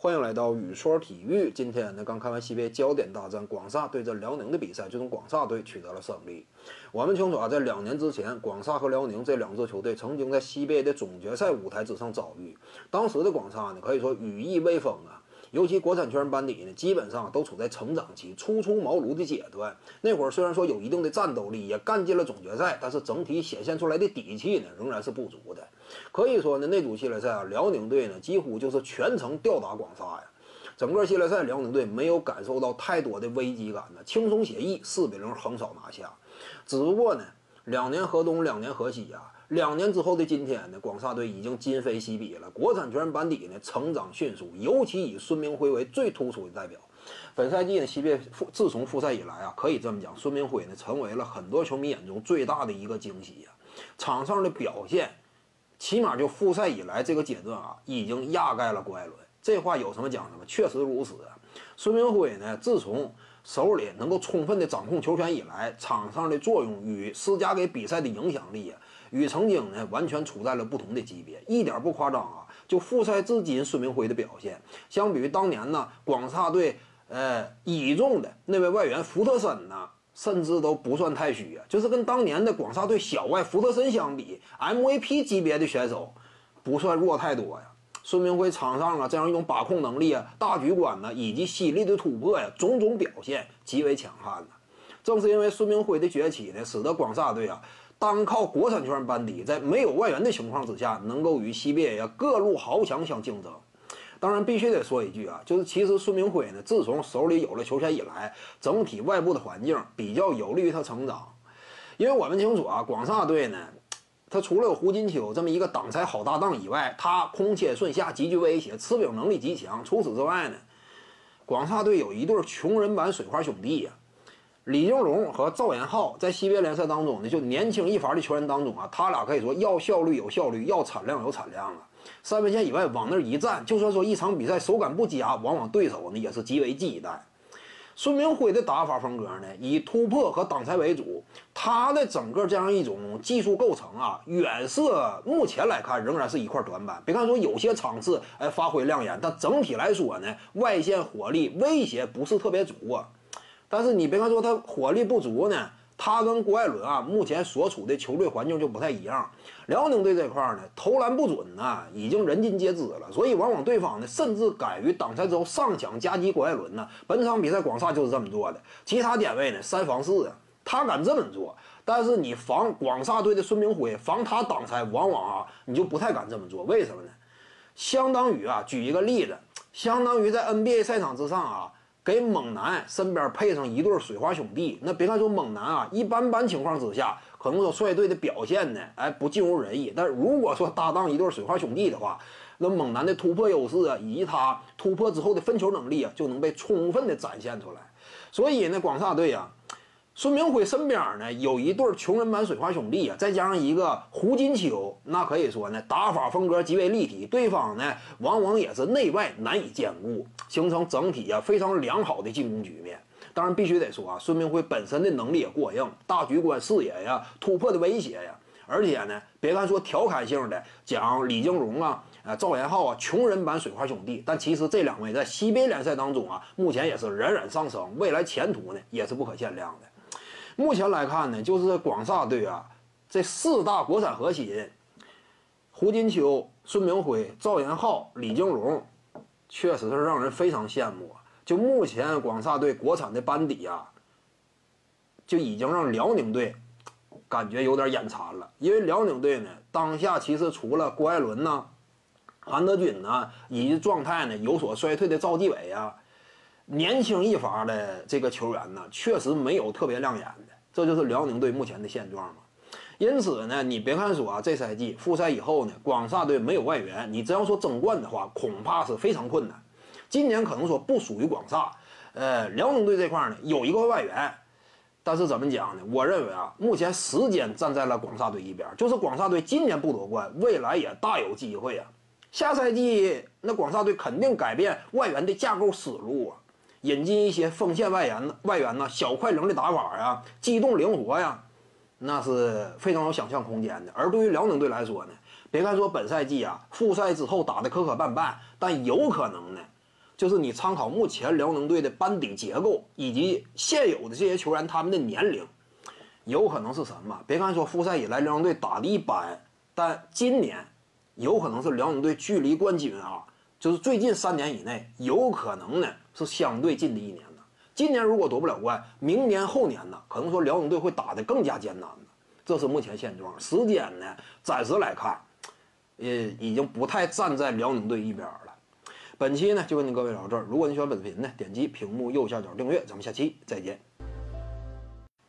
欢迎来到雨说体育。今天呢，刚看完 CBA 焦点大战广厦对阵辽宁的比赛，最终广厦队取得了胜利。我们清楚啊，在两年之前，广厦和辽宁这两支球队曾经在 CBA 的总决赛舞台之上遭遇。当时的广厦呢，可以说羽翼未丰啊。尤其国产圈班底呢，基本上都处在成长期、初出茅庐的阶段。那会儿虽然说有一定的战斗力，也干进了总决赛，但是整体显现出来的底气呢，仍然是不足的。可以说呢，那组系列赛啊，辽宁队呢几乎就是全程吊打广厦呀。整个系列赛，辽宁队没有感受到太多的危机感呢，轻松写意，四比零横扫拿下。只不过呢，两年河东，两年河西呀。两年之后的今天呢，广厦队已经今非昔比了。国产球员班底呢成长迅速，尤其以孙铭徽为最突出的代表。本赛季呢，西北复自从复赛以来啊，可以这么讲，孙铭徽呢成为了很多球迷眼中最大的一个惊喜呀。场上的表现，起码就复赛以来这个阶段啊，已经压盖了郭艾伦。这话有什么讲的吗？确实如此。孙铭徽呢，自从手里能够充分的掌控球权以来，场上的作用与施加给比赛的影响力啊。与曾经呢完全处在了不同的级别，一点不夸张啊！就复赛至今，孙铭徽的表现，相比于当年呢广厦队呃倚重的那位外援福特森呢，甚至都不算太虚啊。就是跟当年的广厦队小外福特森相比，MVP 级别的选手不算弱太多呀。孙铭辉场上啊这样一种把控能力啊、大局观呢，以及犀利的突破呀，种种表现极为强悍呢。正是因为孙铭辉的崛起呢，使得广厦队啊。单靠国产球员班底，在没有外援的情况之下，能够与西北呀各路豪强相竞争。当然，必须得说一句啊，就是其实孙铭辉呢，自从手里有了球权以来，整体外部的环境比较有利于他成长。因为我们清楚啊，广厦队呢，他除了有胡金秋这么一个挡拆好搭档以外，他空切顺下极具威胁，持柄能力极强。除此之外呢，广厦队有一对穷人版水花兄弟呀。李金龙和赵岩浩在西边联赛当中呢，就年轻一伐的球员当中啊，他俩可以说要效率有效率，要产量有产量啊。三分线以外往那儿一站，就算说一场比赛手感不佳，往往对手呢也是极为忌惮。孙铭徽的打法风格呢，以突破和挡拆为主，他的整个这样一种技术构成啊，远射目前来看仍然是一块短板。别看说有些场次哎发挥亮眼，但整体来说呢，外线火力威胁不是特别足啊。但是你别看说他火力不足呢，他跟郭艾伦啊，目前所处的球队环境就不太一样。辽宁队这块呢，投篮不准呢，已经人尽皆知了，所以往往对方呢，甚至敢于挡拆之后上抢夹击郭艾伦呢。本场比赛广厦就是这么做的，其他点位呢三防四啊，他敢这么做。但是你防广厦队的孙铭徽，防他挡拆，往往啊你就不太敢这么做。为什么呢？相当于啊，举一个例子，相当于在 NBA 赛场之上啊。给猛男身边配上一对水花兄弟，那别看说猛男啊，一般般情况之下，可能说率队的表现呢，哎，不尽如人意。但如果说搭档一对水花兄弟的话，那猛男的突破优势啊，以及他突破之后的分球能力啊，就能被充分的展现出来。所以呢，广厦队啊。孙明辉身边呢有一对穷人版水花兄弟啊，再加上一个胡金秋，那可以说呢打法风格极为立体，对方呢往往也是内外难以兼顾，形成整体啊非常良好的进攻局面。当然必须得说啊，孙明辉本身的能力也过硬，大局观视野呀，突破的威胁呀，而且呢，别看说调侃性的讲李金荣啊、啊赵岩浩啊，穷人版水花兄弟，但其实这两位在西北联赛当中啊，目前也是冉冉上升，未来前途呢也是不可限量的。目前来看呢，就是广厦队啊，这四大国产核心，胡金秋、孙铭徽、赵延浩、李金龙，确实是让人非常羡慕。就目前广厦队国产的班底啊，就已经让辽宁队感觉有点眼馋了。因为辽宁队呢，当下其实除了郭艾伦呐、韩德君呐，以及状态呢有所衰退的赵继伟啊。年轻一发的这个球员呢，确实没有特别亮眼，这就是辽宁队目前的现状嘛。因此呢，你别看说啊，这赛季复赛以后呢，广厦队没有外援，你只要说争冠的话，恐怕是非常困难。今年可能说不属于广厦，呃，辽宁队这块呢有一个外援，但是怎么讲呢？我认为啊，目前时间站在了广厦队一边，就是广厦队今年不夺冠，未来也大有机会啊。下赛季那广厦队肯定改变外援的架构思路啊。引进一些锋线外援，外援呢，小快灵的打法呀，机动灵活呀，那是非常有想象空间的。而对于辽宁队来说呢，别看说本赛季啊，复赛之后打的磕磕绊绊，但有可能呢，就是你参考目前辽宁队的班底结构以及现有的这些球员他们的年龄，有可能是什么？别看说复赛以来辽宁队打的一般，但今年有可能是辽宁队距离冠军啊，就是最近三年以内有可能呢是相对近的一年呢。今年如果夺不了冠，明年后年呢，可能说辽宁队会打得更加艰难的。这是目前现状。时间呢，暂时来看，呃，已经不太站在辽宁队一边了。本期呢就跟您各位聊到这儿。如果你喜欢本视频呢，点击屏幕右下角订阅。咱们下期再见。